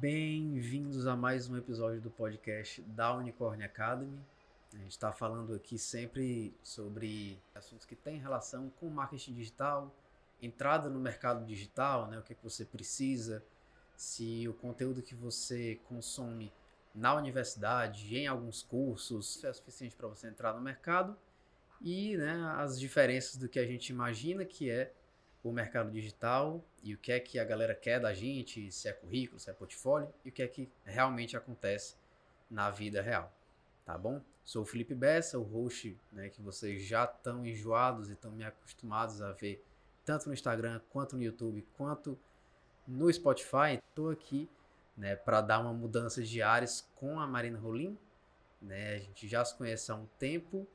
Bem-vindos a mais um episódio do podcast da Unicorn Academy. A gente está falando aqui sempre sobre assuntos que têm relação com marketing digital, entrada no mercado digital, né? o que, é que você precisa, se o conteúdo que você consome na universidade, em alguns cursos, é suficiente para você entrar no mercado e né, as diferenças do que a gente imagina que é o mercado digital e o que é que a galera quer da gente, se é currículo, se é portfólio e o que é que realmente acontece na vida real. Tá bom? Sou o Felipe Bessa, o host né, que vocês já estão enjoados e estão me acostumados a ver tanto no Instagram, quanto no YouTube, quanto no Spotify. Estou aqui né, para dar uma mudança de áreas com a Marina Rolim. Né? A gente já se conhece há um tempo,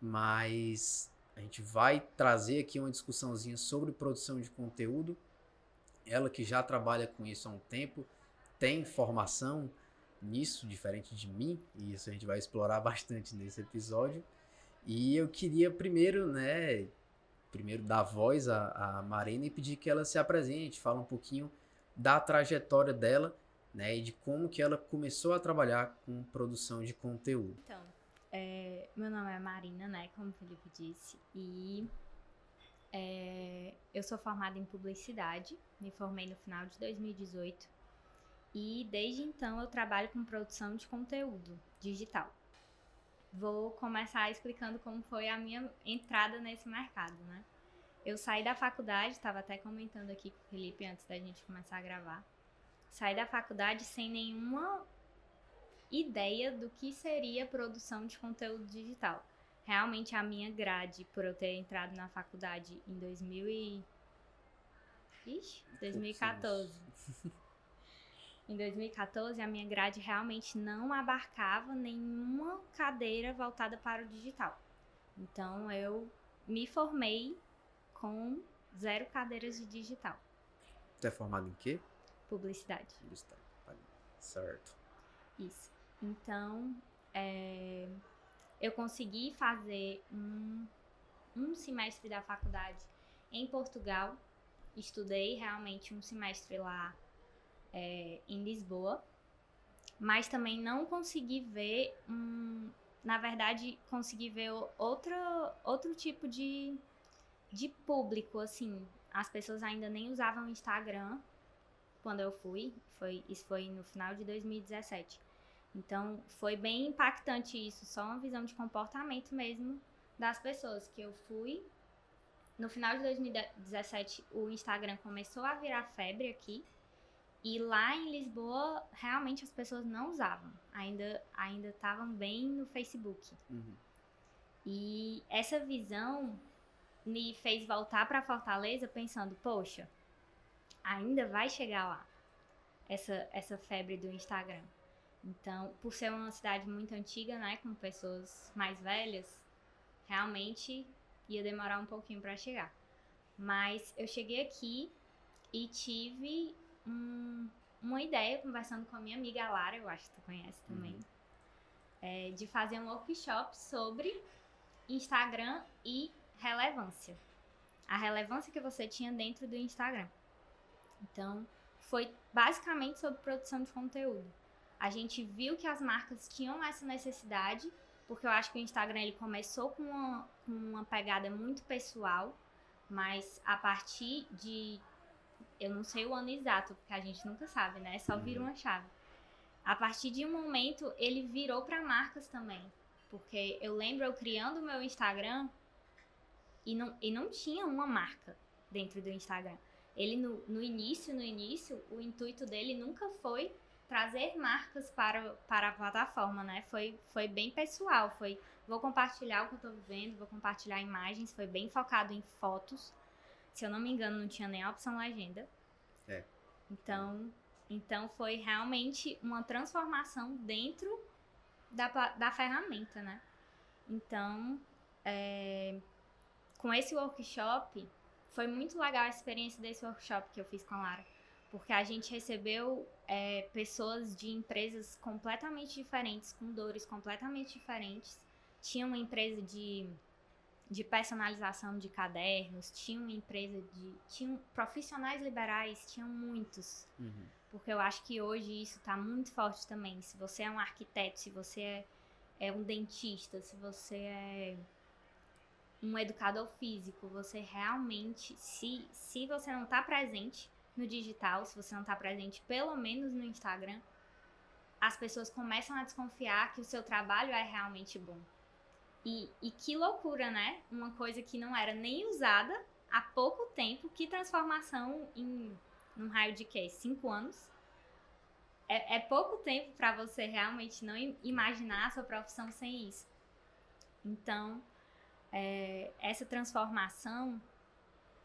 mas a gente vai trazer aqui uma discussãozinha sobre produção de conteúdo. Ela que já trabalha com isso há um tempo, tem formação nisso, diferente de mim, e isso a gente vai explorar bastante nesse episódio. E eu queria primeiro, né, primeiro dar voz à, à Marina e pedir que ela se apresente, fale um pouquinho da trajetória dela, né, e de como que ela começou a trabalhar com produção de conteúdo. Então, é, meu nome é Marina, né? Como o Felipe disse. E é, eu sou formada em publicidade. Me formei no final de 2018. E desde então eu trabalho com produção de conteúdo digital. Vou começar explicando como foi a minha entrada nesse mercado, né? Eu saí da faculdade, estava até comentando aqui com o Felipe antes da gente começar a gravar. Saí da faculdade sem nenhuma ideia do que seria produção de conteúdo digital. Realmente a minha grade, por eu ter entrado na faculdade em 2000 e... Ixi, 2014. em 2014, a minha grade realmente não abarcava nenhuma cadeira voltada para o digital. Então eu me formei com zero cadeiras de digital. Você é formado em quê? Publicidade. Publicidade. Certo. Isso. Então, é, eu consegui fazer um, um semestre da faculdade em Portugal. Estudei realmente um semestre lá é, em Lisboa, mas também não consegui ver um, na verdade, consegui ver outro, outro tipo de, de público, assim. As pessoas ainda nem usavam Instagram quando eu fui. Foi, isso foi no final de 2017. Então, foi bem impactante isso, só uma visão de comportamento mesmo das pessoas que eu fui. No final de 2017, o Instagram começou a virar febre aqui. E lá em Lisboa, realmente as pessoas não usavam. Ainda ainda estavam bem no Facebook. Uhum. E essa visão me fez voltar para Fortaleza pensando, poxa, ainda vai chegar lá essa essa febre do Instagram. Então, por ser uma cidade muito antiga, né, com pessoas mais velhas, realmente ia demorar um pouquinho para chegar. Mas eu cheguei aqui e tive um, uma ideia, conversando com a minha amiga Lara, eu acho que tu conhece também, uhum. é, de fazer um workshop sobre Instagram e relevância. A relevância que você tinha dentro do Instagram. Então, foi basicamente sobre produção de conteúdo. A gente viu que as marcas tinham essa necessidade, porque eu acho que o Instagram ele começou com uma, com uma pegada muito pessoal, mas a partir de. Eu não sei o ano exato, porque a gente nunca sabe, né? Só vira uhum. uma chave. A partir de um momento, ele virou para marcas também. Porque eu lembro eu criando o meu Instagram e não, e não tinha uma marca dentro do Instagram. Ele, no, no início, no início, o intuito dele nunca foi trazer marcas para, para a plataforma, né? Foi, foi bem pessoal, foi vou compartilhar o que eu tô vivendo, vou compartilhar imagens, foi bem focado em fotos. Se eu não me engano, não tinha nem a opção legenda. É. Então, então foi realmente uma transformação dentro da, da ferramenta, né? Então, é, com esse workshop, foi muito legal a experiência desse workshop que eu fiz com a Lara porque a gente recebeu é, pessoas de empresas completamente diferentes, com dores completamente diferentes. Tinha uma empresa de, de personalização de cadernos, tinha uma empresa de. Tinha profissionais liberais, tinham muitos. Uhum. Porque eu acho que hoje isso está muito forte também. Se você é um arquiteto, se você é, é um dentista, se você é um educador físico, você realmente, se, se você não está presente no digital, se você não está presente pelo menos no Instagram, as pessoas começam a desconfiar que o seu trabalho é realmente bom. E, e que loucura, né? Uma coisa que não era nem usada há pouco tempo, que transformação em num raio de quê? Cinco anos? É, é pouco tempo para você realmente não imaginar a sua profissão sem isso. Então, é, essa transformação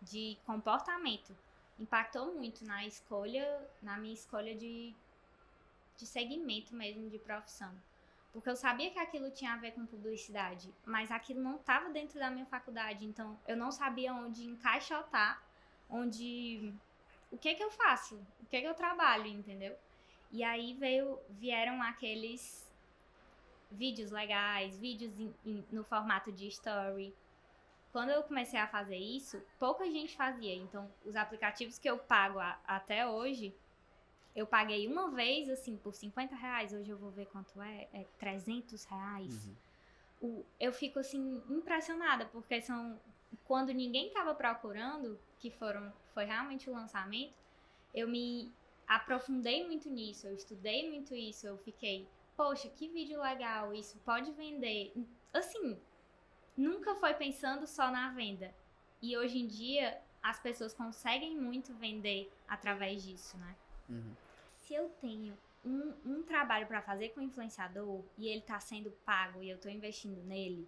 de comportamento impactou muito na escolha, na minha escolha de, de segmento mesmo de profissão. Porque eu sabia que aquilo tinha a ver com publicidade, mas aquilo não estava dentro da minha faculdade, então eu não sabia onde encaixotar, onde o que que eu faço, o que que eu trabalho, entendeu? E aí veio, vieram aqueles vídeos legais, vídeos in, in, no formato de story. Quando eu comecei a fazer isso, pouca gente fazia. Então, os aplicativos que eu pago a, até hoje, eu paguei uma vez, assim, por 50 reais. Hoje eu vou ver quanto é. É 300 reais. Uhum. O, eu fico, assim, impressionada, porque são... Quando ninguém estava procurando, que foram, foi realmente o lançamento, eu me aprofundei muito nisso, eu estudei muito isso, eu fiquei, poxa, que vídeo legal, isso pode vender. Assim, nunca foi pensando só na venda. E hoje em dia, as pessoas conseguem muito vender através disso, né? Uhum. Se eu tenho um, um trabalho para fazer com influenciador e ele está sendo pago e eu estou investindo nele,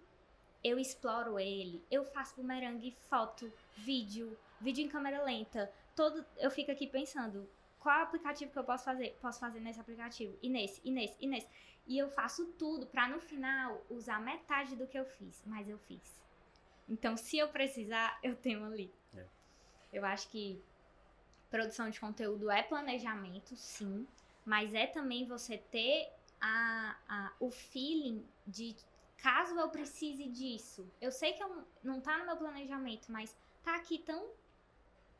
eu exploro ele, eu faço bumerangue, foto, vídeo, vídeo em câmera lenta, todo, eu fico aqui pensando, qual aplicativo que eu posso fazer? Posso fazer nesse aplicativo, e nesse, e nesse, e nesse. E eu faço tudo para no final usar metade do que eu fiz, mas eu fiz. Então, se eu precisar, eu tenho ali. É. Eu acho que produção de conteúdo é planejamento, sim, mas é também você ter a, a, o feeling de caso eu precise disso. Eu sei que eu, não tá no meu planejamento, mas tá aqui tão,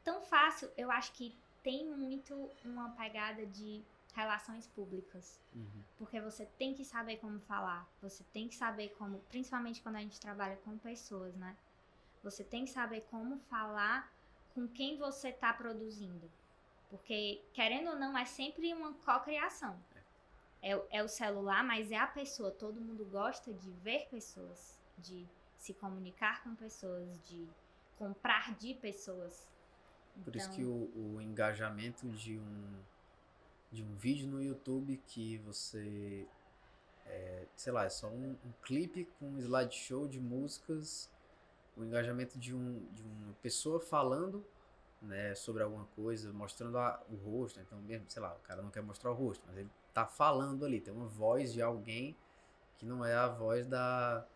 tão fácil. Eu acho que tem muito uma pegada de relações públicas. Uhum. Porque você tem que saber como falar, você tem que saber como, principalmente quando a gente trabalha com pessoas, né? Você tem que saber como falar com quem você está produzindo. Porque, querendo ou não, é sempre uma cocriação. É, é o celular, mas é a pessoa. Todo mundo gosta de ver pessoas, de se comunicar com pessoas, de comprar de pessoas. Por então... isso que então o, o engajamento de um, de um vídeo no YouTube que você é, sei lá, é só um, um, clipe com um slideshow de músicas, o engajamento de, um, de uma pessoa falando né, sobre alguma coisa, mostrando a, o rosto, então mesmo, sei lá, o cara não quer mostrar o rosto, mas ele tá falando ali, tem uma voz de alguém que não é a voz da,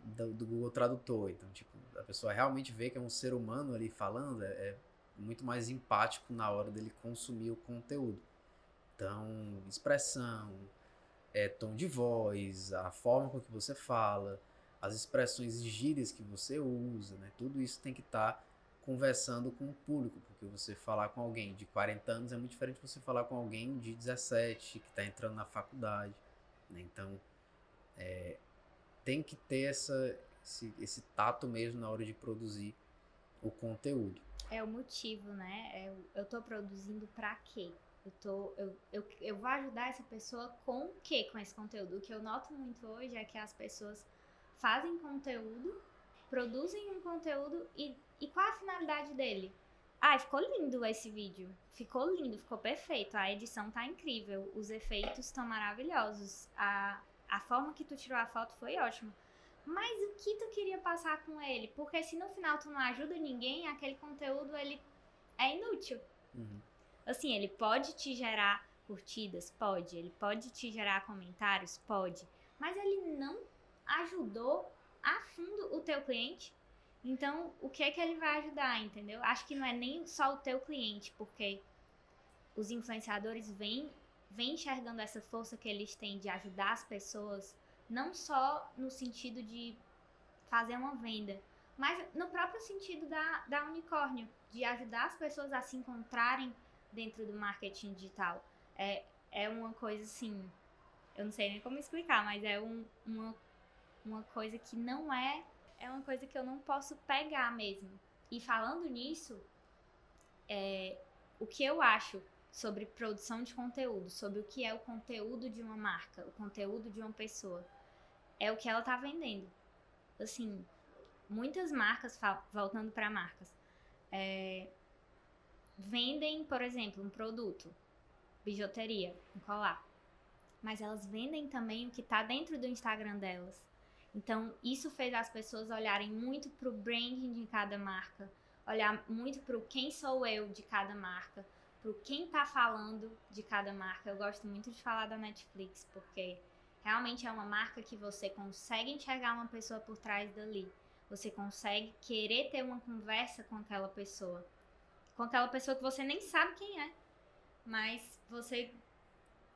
do, do Google Tradutor, então tipo, a pessoa realmente vê que é um ser humano ali falando, é, é muito mais empático na hora dele consumir o conteúdo. Então, expressão, é, tom de voz, a forma com que você fala, as expressões e gírias que você usa, né? Tudo isso tem que estar tá conversando com o público, porque você falar com alguém de 40 anos é muito diferente de você falar com alguém de 17 que está entrando na faculdade. Né? Então, é, tem que ter essa, esse, esse tato mesmo na hora de produzir o conteúdo. É o motivo, né? É, eu tô produzindo para quê? Eu, tô, eu, eu, eu vou ajudar essa pessoa com o quê com esse conteúdo? O que eu noto muito hoje é que as pessoas fazem conteúdo, produzem um conteúdo e e qual a finalidade dele? Ai, ficou lindo esse vídeo. Ficou lindo, ficou perfeito. A edição tá incrível. Os efeitos estão maravilhosos. A, a forma que tu tirou a foto foi ótima. Mas o que tu queria passar com ele? Porque se no final tu não ajuda ninguém, aquele conteúdo ele é inútil. Uhum. Assim, ele pode te gerar curtidas? Pode. Ele pode te gerar comentários? Pode. Mas ele não ajudou a fundo o teu cliente. Então, o que é que ele vai ajudar, entendeu? Acho que não é nem só o teu cliente, porque os influenciadores vêm, vêm enxergando essa força que eles têm de ajudar as pessoas, não só no sentido de fazer uma venda, mas no próprio sentido da, da unicórnio, de ajudar as pessoas a se encontrarem dentro do marketing digital. É, é uma coisa assim, eu não sei nem como explicar, mas é um, uma, uma coisa que não é, é uma coisa que eu não posso pegar mesmo. E falando nisso, é, o que eu acho sobre produção de conteúdo, sobre o que é o conteúdo de uma marca, o conteúdo de uma pessoa, é o que ela tá vendendo. Assim, muitas marcas, voltando para marcas, é, vendem, por exemplo, um produto, bijuteria, um colar. Mas elas vendem também o que está dentro do Instagram delas. Então, isso fez as pessoas olharem muito para o branding de cada marca, olhar muito para o quem sou eu de cada marca, para o quem está falando de cada marca. Eu gosto muito de falar da Netflix, porque realmente é uma marca que você consegue enxergar uma pessoa por trás dali. Você consegue querer ter uma conversa com aquela pessoa com aquela pessoa que você nem sabe quem é, mas você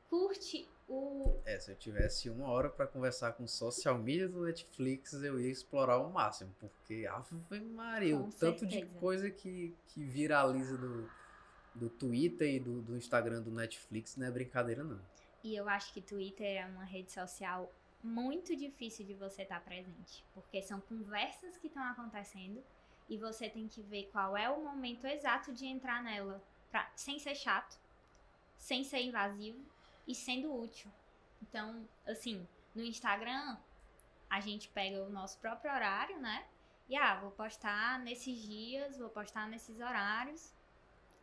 curte o. É, se eu tivesse uma hora para conversar com social media do Netflix, eu ia explorar ao máximo, porque Ave Maria, o tanto de coisa que, que viraliza do, do Twitter e do, do Instagram do Netflix não é brincadeira, não. E eu acho que Twitter é uma rede social muito difícil de você estar presente, porque são conversas que estão acontecendo e você tem que ver qual é o momento exato de entrar nela, pra, sem ser chato, sem ser invasivo e sendo útil. Então, assim, no Instagram, a gente pega o nosso próprio horário, né? E ah, vou postar nesses dias, vou postar nesses horários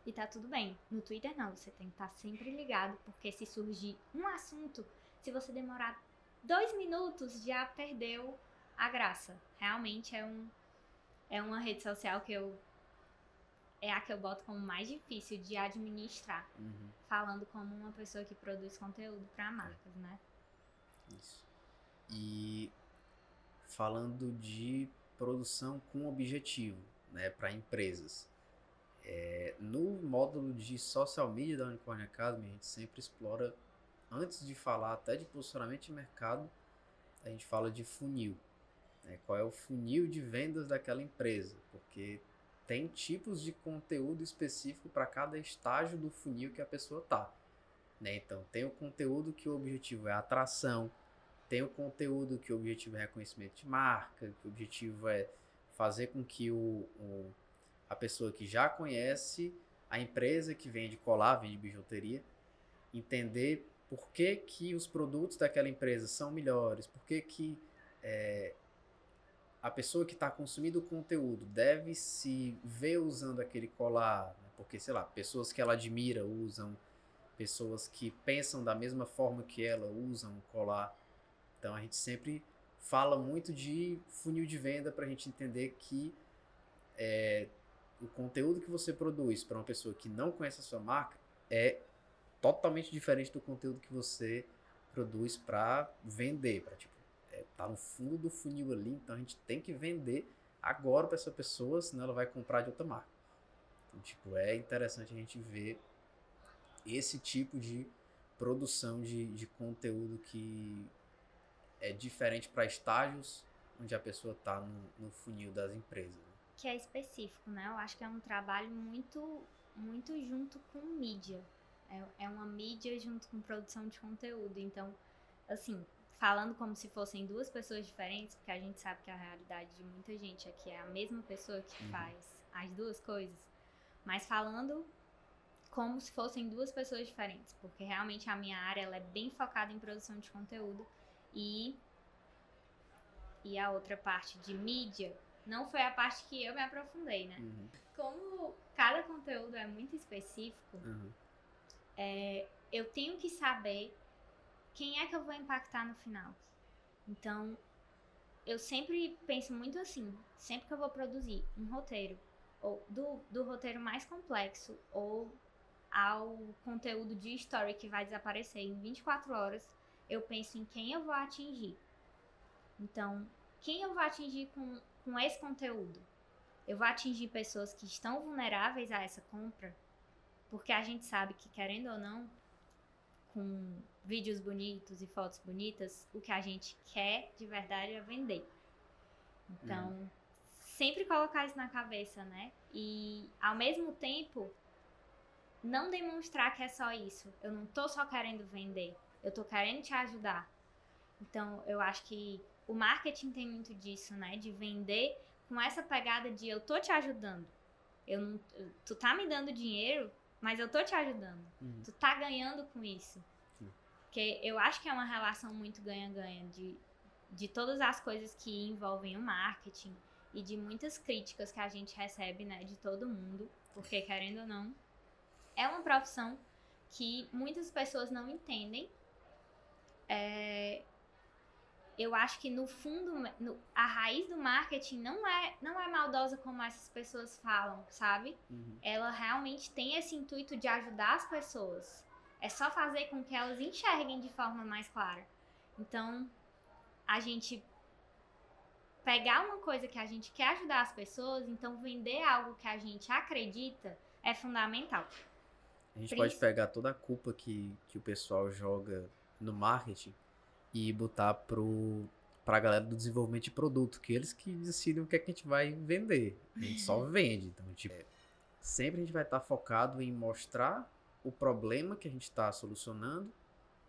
e tá tudo bem. No Twitter não, você tem que estar tá sempre ligado, porque se surgir um assunto, se você demorar dois minutos, já perdeu a graça. Realmente é um, é uma rede social que eu é a que eu boto como mais difícil de administrar, uhum. falando como uma pessoa que produz conteúdo para marcas, né? Isso. E falando de produção com objetivo, né, para empresas. É, no módulo de social media da Unicorn Academy, a gente sempre explora, antes de falar até de posicionamento de mercado, a gente fala de funil. Né? Qual é o funil de vendas daquela empresa? Porque tem tipos de conteúdo específico para cada estágio do funil que a pessoa tá. Né? Então, tem o conteúdo que o objetivo é atração, tem o conteúdo que o objetivo é reconhecimento de marca, que o objetivo é fazer com que o, o a pessoa que já conhece a empresa que vende colar, vende bijuteria, entender por que, que os produtos daquela empresa são melhores, por que, que é, a pessoa que está consumindo o conteúdo deve se ver usando aquele colar, né? porque, sei lá, pessoas que ela admira usam, pessoas que pensam da mesma forma que ela usam o colar. Então a gente sempre fala muito de funil de venda para a gente entender que é, o conteúdo que você produz para uma pessoa que não conhece a sua marca é totalmente diferente do conteúdo que você produz para vender, para tipo é, tá no fundo do funil ali, então a gente tem que vender agora para essa pessoa, senão ela vai comprar de outra marca. Então, tipo, é interessante a gente ver esse tipo de produção de, de conteúdo que é diferente para estágios onde a pessoa está no, no, funil das empresas. Que é específico, né? Eu acho que é um trabalho muito, muito junto com mídia. É, é uma mídia junto com produção de conteúdo. Então, assim, falando como se fossem duas pessoas diferentes, porque a gente sabe que a realidade de muita gente aqui é a mesma pessoa que uhum. faz as duas coisas, mas falando como se fossem duas pessoas diferentes, porque realmente a minha área ela é bem focada em produção de conteúdo e e a outra parte de mídia não foi a parte que eu me aprofundei, né? Uhum. Como cada conteúdo é muito específico, uhum. é, eu tenho que saber quem é que eu vou impactar no final? Então, eu sempre penso muito assim, sempre que eu vou produzir um roteiro, ou do, do roteiro mais complexo, ou ao conteúdo de story que vai desaparecer em 24 horas, eu penso em quem eu vou atingir. Então, quem eu vou atingir com, com esse conteúdo? Eu vou atingir pessoas que estão vulneráveis a essa compra, porque a gente sabe que, querendo ou não, com vídeos bonitos e fotos bonitas, o que a gente quer de verdade é vender. Então, hum. sempre colocar isso na cabeça, né? E ao mesmo tempo, não demonstrar que é só isso. Eu não tô só querendo vender, eu tô querendo te ajudar. Então, eu acho que o marketing tem muito disso, né? De vender com essa pegada de eu tô te ajudando. Eu não, tu tá me dando dinheiro, mas eu tô te ajudando. Uhum. Tu tá ganhando com isso. Sim. Porque eu acho que é uma relação muito ganha-ganha de, de todas as coisas que envolvem o marketing e de muitas críticas que a gente recebe, né, de todo mundo, porque querendo ou não, é uma profissão que muitas pessoas não entendem. É, eu acho que no fundo, no, a raiz do marketing não é, não é maldosa como essas pessoas falam, sabe? Uhum. Ela realmente tem esse intuito de ajudar as pessoas. É só fazer com que elas enxerguem de forma mais clara. Então, a gente pegar uma coisa que a gente quer ajudar as pessoas, então vender algo que a gente acredita é fundamental. A gente pode pegar toda a culpa que, que o pessoal joga no marketing e botar pro, pra galera do desenvolvimento de produto, que eles que decidem o que, é que a gente vai vender. A gente só vende. Então, tipo, sempre a gente vai estar tá focado em mostrar o problema que a gente está solucionando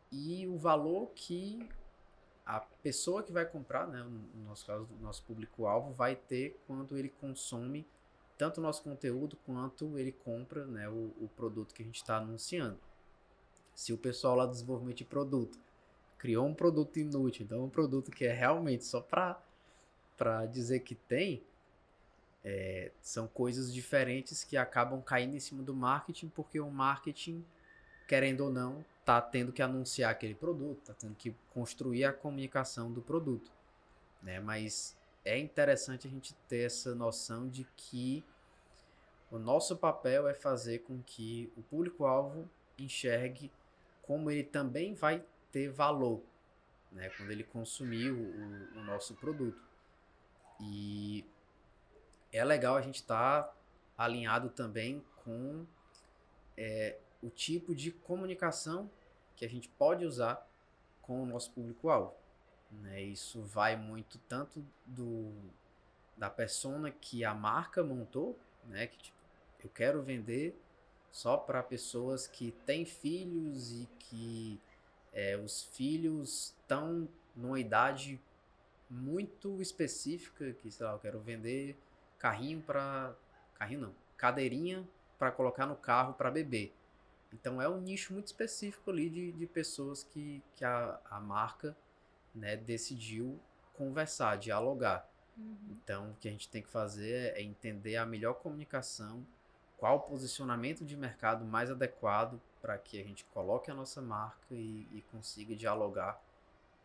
e o valor que a pessoa que vai comprar, né, no nosso caso, o nosso público-alvo, vai ter quando ele consome tanto o nosso conteúdo quanto ele compra né, o, o produto que a gente está anunciando. Se o pessoal lá do desenvolvimento de produto criou um produto inútil, então um produto que é realmente só para dizer que tem, é, são coisas diferentes que acabam caindo em cima do marketing, porque o marketing, querendo ou não, tá tendo que anunciar aquele produto, tá tendo que construir a comunicação do produto, né? Mas é interessante a gente ter essa noção de que o nosso papel é fazer com que o público-alvo enxergue como ele também vai ter valor, né, quando ele consumir o, o, o nosso produto. E é legal a gente estar tá alinhado também com é, o tipo de comunicação que a gente pode usar com o nosso público-alvo. Né? Isso vai muito tanto do da persona que a marca montou, né? Que tipo, eu quero vender só para pessoas que têm filhos e que é, os filhos estão numa idade muito específica, que sei lá, eu quero vender carrinho para carrinho não, cadeirinha para colocar no carro para beber. Então é um nicho muito específico ali de, de pessoas que, que a, a marca né, decidiu conversar, dialogar. Uhum. Então o que a gente tem que fazer é entender a melhor comunicação, qual o posicionamento de mercado mais adequado para que a gente coloque a nossa marca e, e, consiga dialogar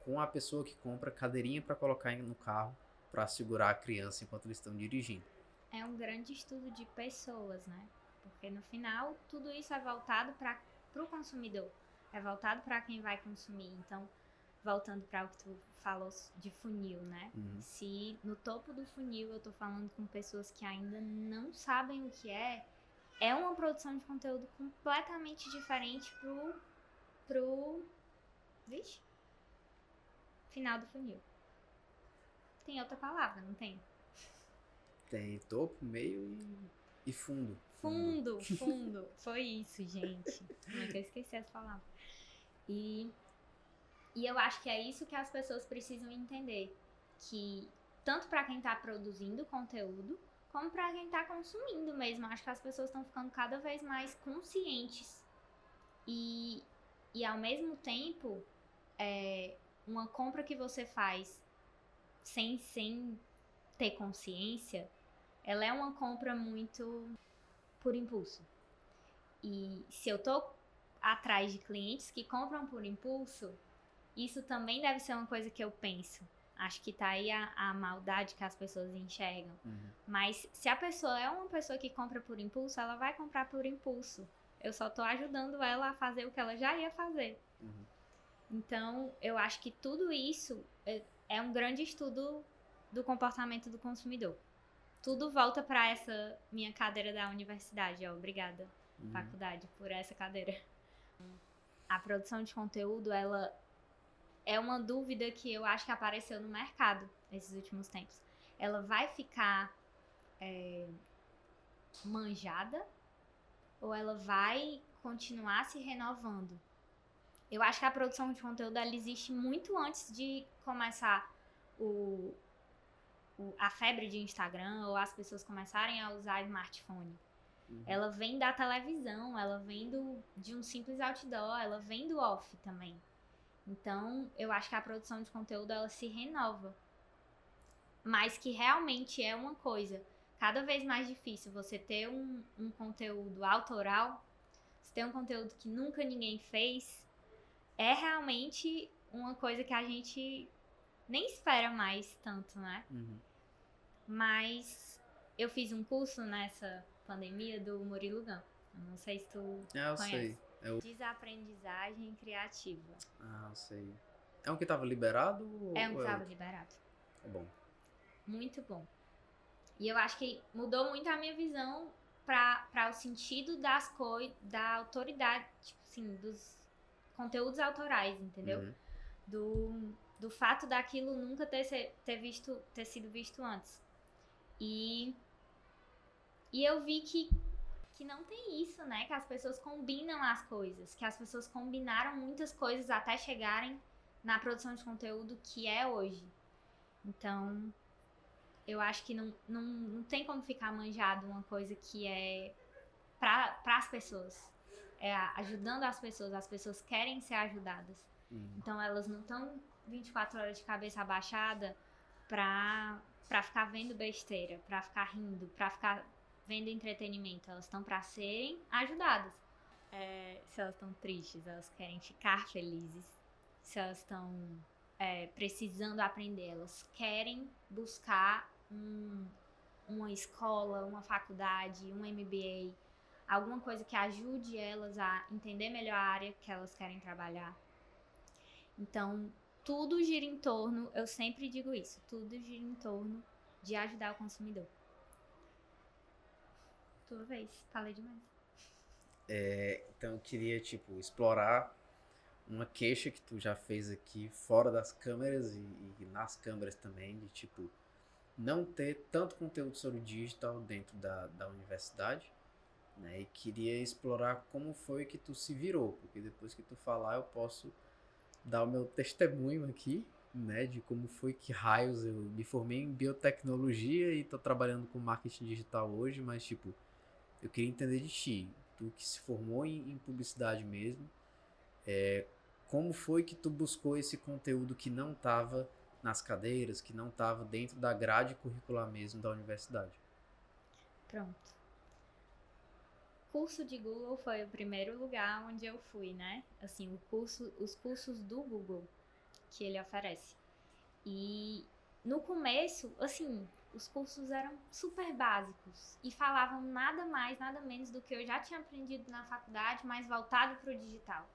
com a pessoa que compra cadeirinha para colocar no carro para segurar a criança enquanto eles estão dirigindo. É um grande estudo de pessoas, né? Porque no final tudo isso é voltado para o consumidor, é voltado para quem vai consumir. Então, voltando para o que tu falou de funil, né? Uhum. Se no topo do funil eu estou falando com pessoas que ainda não sabem o que é, é uma produção de conteúdo completamente diferente pro. pro. Vixe? Final do funil. Tem outra palavra, não tem? Tem topo, meio e, e fundo. Fundo, fundo. Foi isso, gente. Como é que eu esqueci essa palavra? E, e eu acho que é isso que as pessoas precisam entender. Que tanto para quem está produzindo conteúdo, como para quem está consumindo mesmo. Acho que as pessoas estão ficando cada vez mais conscientes. E, e ao mesmo tempo, é, uma compra que você faz sem, sem ter consciência, ela é uma compra muito por impulso. E se eu tô atrás de clientes que compram por impulso, isso também deve ser uma coisa que eu penso. Acho que tá aí a, a maldade que as pessoas enxergam. Uhum. Mas se a pessoa é uma pessoa que compra por impulso, ela vai comprar por impulso. Eu só tô ajudando ela a fazer o que ela já ia fazer. Uhum. Então, eu acho que tudo isso é, é um grande estudo do comportamento do consumidor. Tudo volta para essa minha cadeira da universidade. Ó. Obrigada, uhum. faculdade, por essa cadeira. A produção de conteúdo, ela é uma dúvida que eu acho que apareceu no mercado nesses últimos tempos. Ela vai ficar é, manjada ou ela vai continuar se renovando? Eu acho que a produção de conteúdo ela existe muito antes de começar o, o, a febre de Instagram ou as pessoas começarem a usar smartphone. Uhum. Ela vem da televisão, ela vem do, de um simples outdoor, ela vem do off também. Então, eu acho que a produção de conteúdo ela se renova. Mas que realmente é uma coisa cada vez mais difícil você ter um, um conteúdo autoral, você ter um conteúdo que nunca ninguém fez, é realmente uma coisa que a gente nem espera mais tanto, né? Uhum. Mas eu fiz um curso nessa pandemia do Murilo Gun. Não sei se tu ah, eu conhece. sei. É o... Desaprendizagem criativa. Ah, sei. É um que estava liberado? É um que estava é liberado. É bom. Muito bom. E eu acho que mudou muito a minha visão para o sentido das coisas, da autoridade, tipo assim, dos conteúdos autorais, entendeu? Uhum. Do, do fato daquilo nunca ter, ter, visto, ter sido visto antes. E, e eu vi que, que não tem isso, né? Que as pessoas combinam as coisas, que as pessoas combinaram muitas coisas até chegarem na produção de conteúdo que é hoje. Então, eu acho que não, não, não tem como ficar manjado uma coisa que é para as pessoas. É ajudando as pessoas, as pessoas querem ser ajudadas. Uhum. Então elas não estão 24 horas de cabeça abaixada pra, pra ficar vendo besteira, pra ficar rindo, pra ficar vendo entretenimento. Elas estão para serem ajudadas. É, se elas estão tristes, elas querem ficar felizes. Se elas estão é, precisando aprender, elas querem buscar um, uma escola, uma faculdade, um MBA, alguma coisa que ajude elas a entender melhor a área que elas querem trabalhar. Então, tudo gira em torno, eu sempre digo isso, tudo gira em torno de ajudar o consumidor. Tua vez, falei demais. É, então eu queria, tipo, explorar uma queixa que tu já fez aqui fora das câmeras e, e nas câmeras também, de tipo, não ter tanto conteúdo sobre digital dentro da, da universidade, né? E queria explorar como foi que tu se virou, porque depois que tu falar eu posso dar o meu testemunho aqui, né, de como foi que raios eu me formei em biotecnologia e tô trabalhando com marketing digital hoje, mas tipo, eu queria entender de ti, tu que se formou em, em publicidade mesmo, é, como foi que tu buscou esse conteúdo que não tava nas cadeiras, que não estava dentro da grade curricular mesmo da universidade. Pronto. Curso de Google foi o primeiro lugar onde eu fui, né? Assim, o curso, os cursos do Google que ele oferece. E no começo, assim, os cursos eram super básicos e falavam nada mais, nada menos do que eu já tinha aprendido na faculdade, mas voltado para o digital.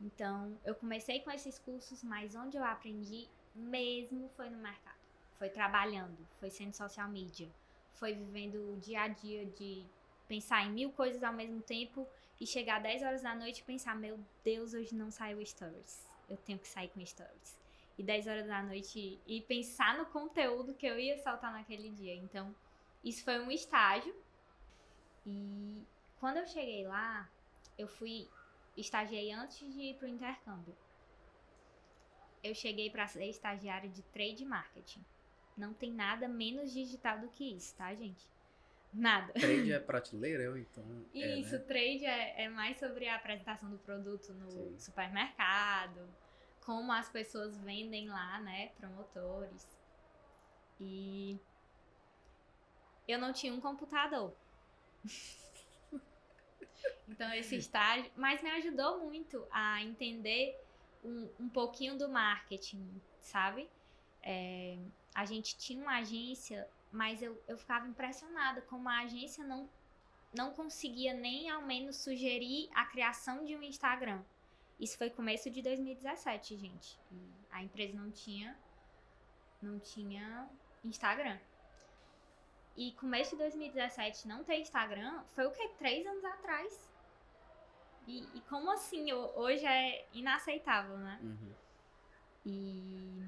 Então, eu comecei com esses cursos, mas onde eu aprendi mesmo foi no mercado. Foi trabalhando, foi sendo social media, foi vivendo o dia a dia de pensar em mil coisas ao mesmo tempo e chegar 10 horas da noite e pensar, meu Deus, hoje não saiu stories. Eu tenho que sair com stories. E 10 horas da noite e pensar no conteúdo que eu ia soltar naquele dia. Então, isso foi um estágio. E quando eu cheguei lá, eu fui estagiei antes de ir pro intercâmbio eu cheguei para ser estagiária de trade marketing. Não tem nada menos digital do que isso, tá, gente? Nada. Trade é prateleira, eu então. Isso, é, né? trade é, é, mais sobre a apresentação do produto no Sim. supermercado, como as pessoas vendem lá, né? Promotores. E eu não tinha um computador. então esse estágio, mas me ajudou muito a entender um, um pouquinho do marketing, sabe? É, a gente tinha uma agência, mas eu, eu ficava impressionada como a agência não, não conseguia nem ao menos sugerir a criação de um Instagram. Isso foi começo de 2017, gente. a empresa não tinha não tinha Instagram. E começo de 2017 não ter Instagram foi o que? Três anos atrás. E, e como assim? Hoje é inaceitável, né? Uhum. E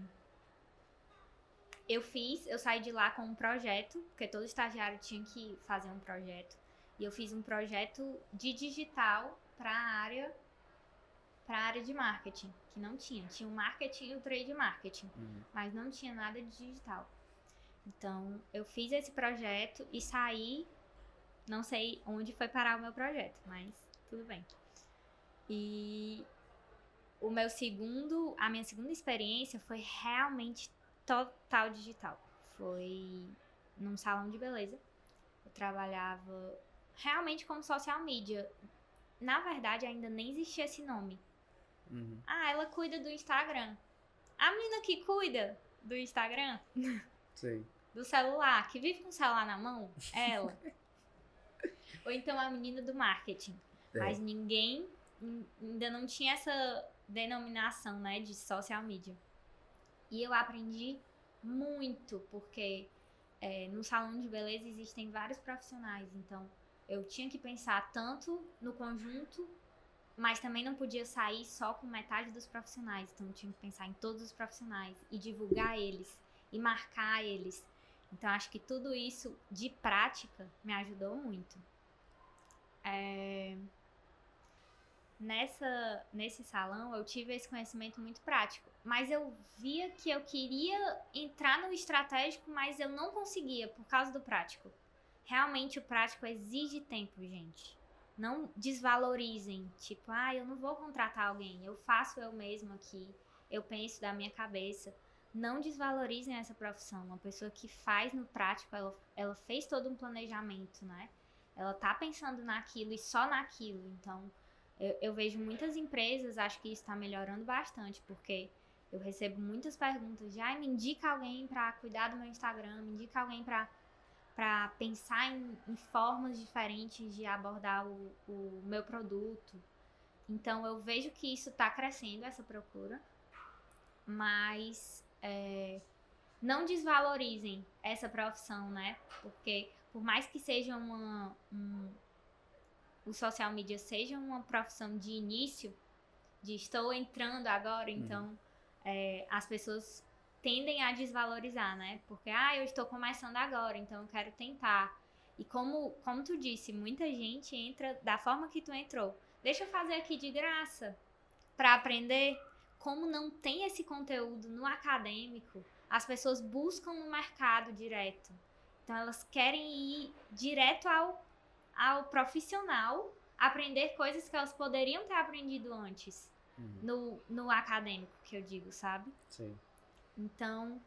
eu fiz, eu saí de lá com um projeto, porque todo estagiário tinha que fazer um projeto. E eu fiz um projeto de digital para a área de marketing, que não tinha. Tinha o marketing e o trade marketing, uhum. mas não tinha nada de digital. Então, eu fiz esse projeto e saí. Não sei onde foi parar o meu projeto, mas tudo bem. E o meu segundo, a minha segunda experiência foi realmente total digital. Foi num salão de beleza. Eu trabalhava realmente como social media. Na verdade, ainda nem existia esse nome. Uhum. Ah, ela cuida do Instagram. A menina que cuida do Instagram. Sei. Do celular, que vive com o celular na mão, ela. Ou então a menina do marketing. É. Mas ninguém ainda não tinha essa denominação, né, de social media. E eu aprendi muito, porque é, no salão de beleza existem vários profissionais, então eu tinha que pensar tanto no conjunto mas também não podia sair só com metade dos profissionais, então tinha que pensar em todos os profissionais e divulgar eles e marcar eles. Então acho que tudo isso de prática me ajudou muito. É... Nessa, nesse salão eu tive esse conhecimento muito prático, mas eu via que eu queria entrar no estratégico, mas eu não conseguia por causa do prático. Realmente o prático exige tempo, gente não desvalorizem, tipo, ah, eu não vou contratar alguém, eu faço eu mesmo aqui, eu penso da minha cabeça. Não desvalorizem essa profissão. Uma pessoa que faz no prático, ela, ela fez todo um planejamento, né? Ela tá pensando naquilo e só naquilo. Então, eu, eu vejo muitas empresas, acho que está melhorando bastante, porque eu recebo muitas perguntas de, ah, me indica alguém para cuidar do meu Instagram, me indica alguém para para pensar em, em, formas diferentes de abordar o, o meu produto. Então eu vejo que isso está crescendo, essa procura, mas é, não desvalorizem essa profissão, né? Porque por mais que seja uma. Um, o social media seja uma profissão de início, de estou entrando agora, uhum. então é, as pessoas tendem a desvalorizar, né? Porque, ah, eu estou começando agora, então eu quero tentar. E como, como tu disse, muita gente entra da forma que tu entrou. Deixa eu fazer aqui de graça para aprender. Como não tem esse conteúdo no acadêmico, as pessoas buscam no mercado direto. Então elas querem ir direto ao, ao profissional, aprender coisas que elas poderiam ter aprendido antes. Uhum. No, no acadêmico, que eu digo, sabe? Sim. Então,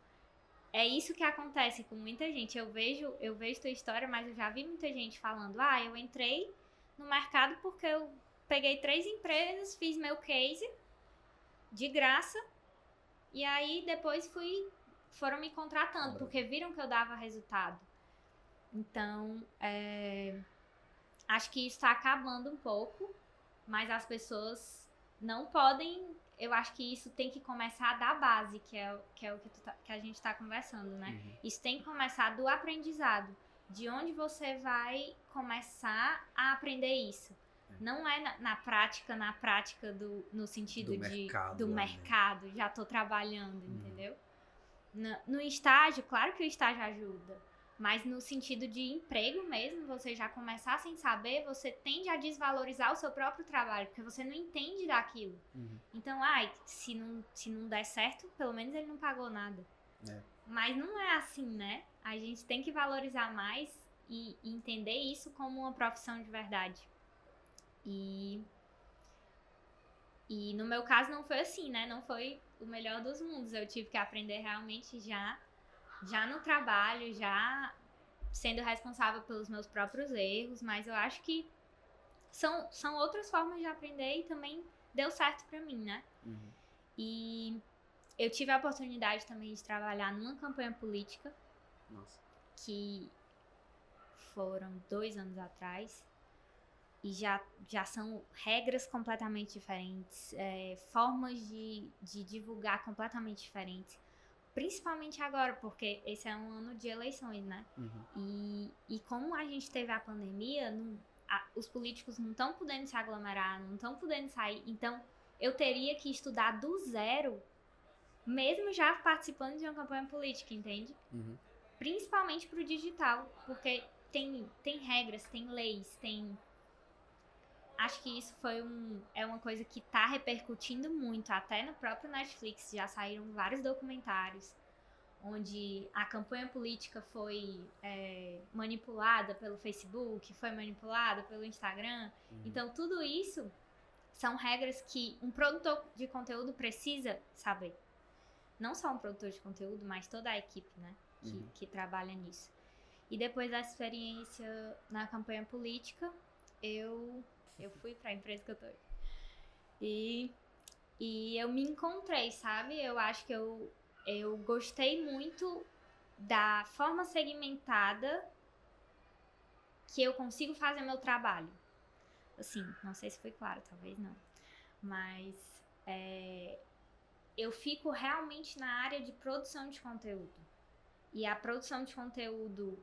é isso que acontece com muita gente. Eu vejo, eu vejo tua história, mas eu já vi muita gente falando: "Ah, eu entrei no mercado porque eu peguei três empresas, fiz meu case de graça e aí depois fui foram me contratando porque viram que eu dava resultado. Então, é, acho que isso está acabando um pouco, mas as pessoas não podem eu acho que isso tem que começar da base, que é, que é o que, tá, que a gente está conversando, né? Uhum. Isso tem que começar do aprendizado. De onde você vai começar a aprender isso. É. Não é na, na, prática, na prática do, no sentido do de mercado, do mercado, né? já estou trabalhando, uhum. entendeu? No, no estágio, claro que o estágio ajuda. Mas no sentido de emprego mesmo, você já começar sem saber, você tende a desvalorizar o seu próprio trabalho, porque você não entende daquilo. Uhum. Então, ai, se não, se não der certo, pelo menos ele não pagou nada. É. Mas não é assim, né? A gente tem que valorizar mais e, e entender isso como uma profissão de verdade. E e no meu caso não foi assim, né? Não foi o melhor dos mundos. Eu tive que aprender realmente já já no trabalho, já sendo responsável pelos meus próprios erros, mas eu acho que são, são outras formas de aprender e também deu certo para mim, né? Uhum. E eu tive a oportunidade também de trabalhar numa campanha política. Nossa. Que foram dois anos atrás. E já, já são regras completamente diferentes, é, formas de, de divulgar completamente diferentes principalmente agora, porque esse é um ano de eleições, né? Uhum. E, e como a gente teve a pandemia, não, a, os políticos não estão podendo se aglomerar, não estão podendo sair. Então, eu teria que estudar do zero, mesmo já participando de uma campanha política, entende? Uhum. Principalmente para o digital, porque tem, tem regras, tem leis, tem. Acho que isso foi um, é uma coisa que tá repercutindo muito, até no próprio Netflix. Já saíram vários documentários onde a campanha política foi é, manipulada pelo Facebook, foi manipulada pelo Instagram. Uhum. Então, tudo isso são regras que um produtor de conteúdo precisa saber. Não só um produtor de conteúdo, mas toda a equipe, né? Que, uhum. que trabalha nisso. E depois da experiência na campanha política, eu, eu fui para a empresa que eu tô. E, e eu me encontrei, sabe? Eu acho que eu eu gostei muito da forma segmentada que eu consigo fazer meu trabalho. Assim, não sei se foi claro, talvez não. Mas é, eu fico realmente na área de produção de conteúdo. E a produção de conteúdo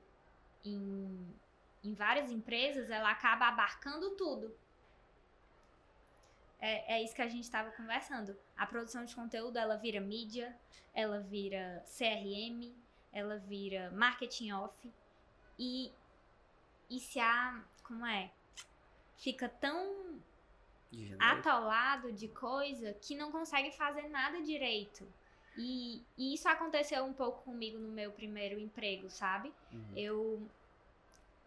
em, em várias empresas, ela acaba abarcando tudo é, é isso que a gente estava conversando. A produção de conteúdo, ela vira mídia, ela vira CRM, ela vira marketing off. E, e se a. Como é? Fica tão atolado de coisa que não consegue fazer nada direito. E, e, isso aconteceu um pouco comigo no meu primeiro emprego, sabe? Uhum. Eu,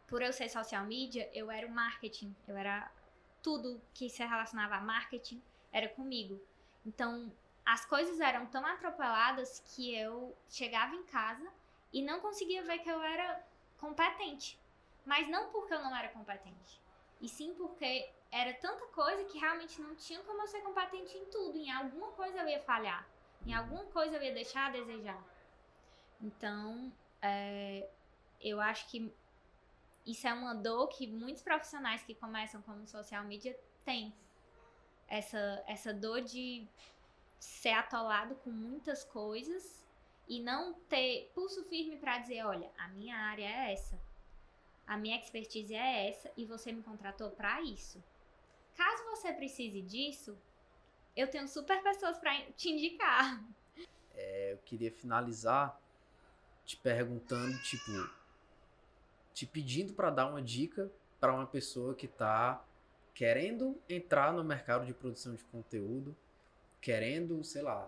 por eu ser social media, eu era o marketing, eu era tudo que se relacionava a marketing era comigo. Então, as coisas eram tão atropeladas que eu chegava em casa e não conseguia ver que eu era competente. Mas não porque eu não era competente, e sim porque era tanta coisa que realmente não tinha como eu ser competente em tudo. Em alguma coisa eu ia falhar, em alguma coisa eu ia deixar a desejar. Então, é, eu acho que isso é uma dor que muitos profissionais que começam como social media têm. Essa, essa dor de ser atolado com muitas coisas e não ter pulso firme para dizer, olha, a minha área é essa. A minha expertise é essa e você me contratou para isso. Caso você precise disso, eu tenho super pessoas para te indicar. É, eu queria finalizar te perguntando, tipo, te pedindo para dar uma dica para uma pessoa que está querendo entrar no mercado de produção de conteúdo, querendo, sei lá,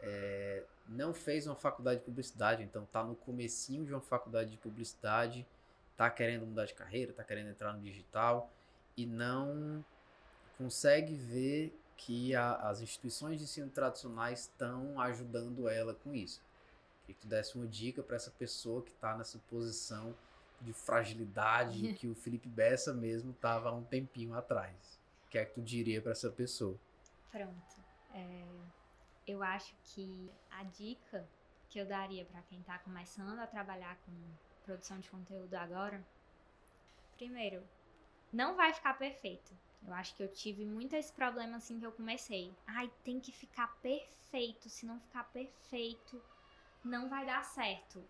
é, não fez uma faculdade de publicidade, então está no comecinho de uma faculdade de publicidade, está querendo mudar de carreira, está querendo entrar no digital e não consegue ver que a, as instituições de ensino tradicionais estão ajudando ela com isso. Que tu desse uma dica para essa pessoa que está nessa posição de fragilidade que o Felipe Bessa mesmo estava há um tempinho atrás. O que é que tu diria para essa pessoa? Pronto. É, eu acho que a dica que eu daria para quem está começando a trabalhar com produção de conteúdo agora, primeiro, não vai ficar perfeito. Eu acho que eu tive muito esse problema assim que eu comecei. Ai, tem que ficar perfeito. Se não ficar perfeito, não vai dar certo.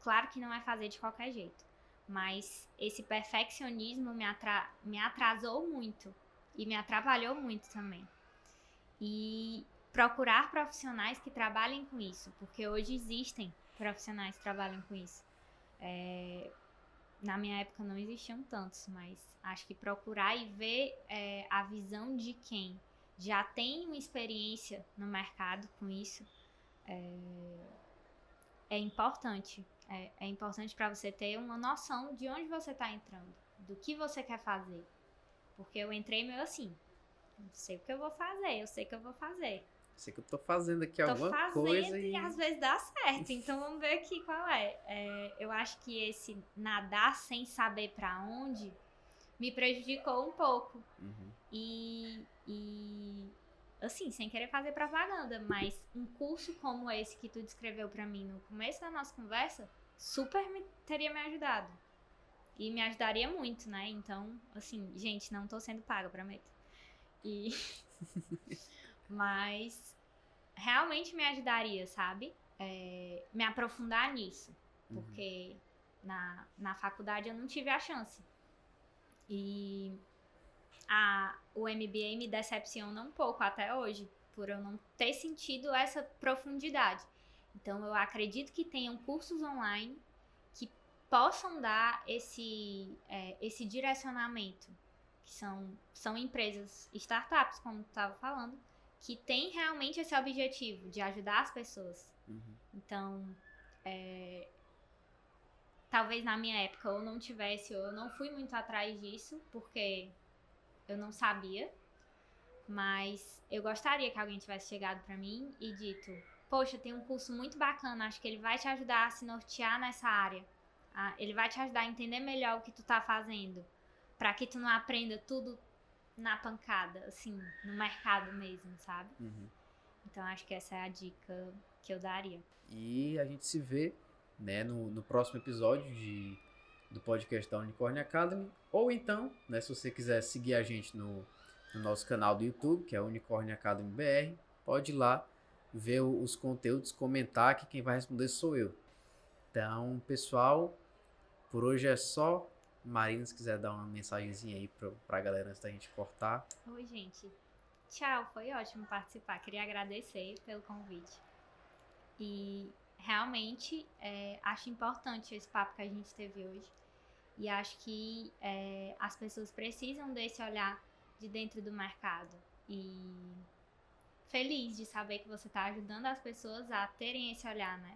Claro que não vai fazer de qualquer jeito. Mas esse perfeccionismo me, atra me atrasou muito e me atrapalhou muito também. E procurar profissionais que trabalhem com isso, porque hoje existem profissionais que trabalham com isso. É, na minha época não existiam tantos, mas acho que procurar e ver é, a visão de quem já tem uma experiência no mercado com isso é, é importante. É, é importante para você ter uma noção de onde você está entrando, do que você quer fazer. Porque eu entrei meio assim, não sei o que eu vou fazer, eu sei que eu vou fazer. Sei que eu tô fazendo aqui tô alguma fazendo coisa e... e às vezes dá certo. Então vamos ver aqui qual é. é eu acho que esse nadar sem saber para onde me prejudicou um pouco. Uhum. E, e assim, sem querer fazer propaganda, mas um curso como esse que tu descreveu para mim no começo da nossa conversa, super me, teria me ajudado. E me ajudaria muito, né? Então, assim, gente, não tô sendo paga, prometo. E. mas realmente me ajudaria, sabe? É, me aprofundar nisso. Uhum. Porque uhum. na, na faculdade eu não tive a chance. E a, o MBA me decepciona um pouco até hoje, por eu não ter sentido essa profundidade. Então, eu acredito que tenham cursos online que possam dar esse, é, esse direcionamento, que são, são empresas, startups, como tu estava falando, que tem realmente esse objetivo de ajudar as pessoas. Uhum. Então, é, talvez na minha época eu não tivesse, eu não fui muito atrás disso, porque eu não sabia. Mas eu gostaria que alguém tivesse chegado para mim e dito: Poxa, tem um curso muito bacana, acho que ele vai te ajudar a se nortear nessa área. Ah, ele vai te ajudar a entender melhor o que tu tá fazendo. para que tu não aprenda tudo na pancada, assim, no mercado mesmo, sabe? Uhum. Então acho que essa é a dica que eu daria. E a gente se vê né, no, no próximo episódio de, do podcast da Unicorn Academy. Ou então, né, se você quiser seguir a gente no, no nosso canal do YouTube, que é Unicorn Academy BR, pode ir lá ver os conteúdos, comentar que quem vai responder sou eu. Então, pessoal, por hoje é só. Marina, se quiser dar uma mensagenzinha aí pra, pra galera antes da gente cortar. Oi, gente. Tchau, foi ótimo participar. Queria agradecer pelo convite. E realmente é, acho importante esse papo que a gente teve hoje. E acho que é, as pessoas precisam desse olhar de dentro do mercado. E feliz de saber que você está ajudando as pessoas a terem esse olhar, né?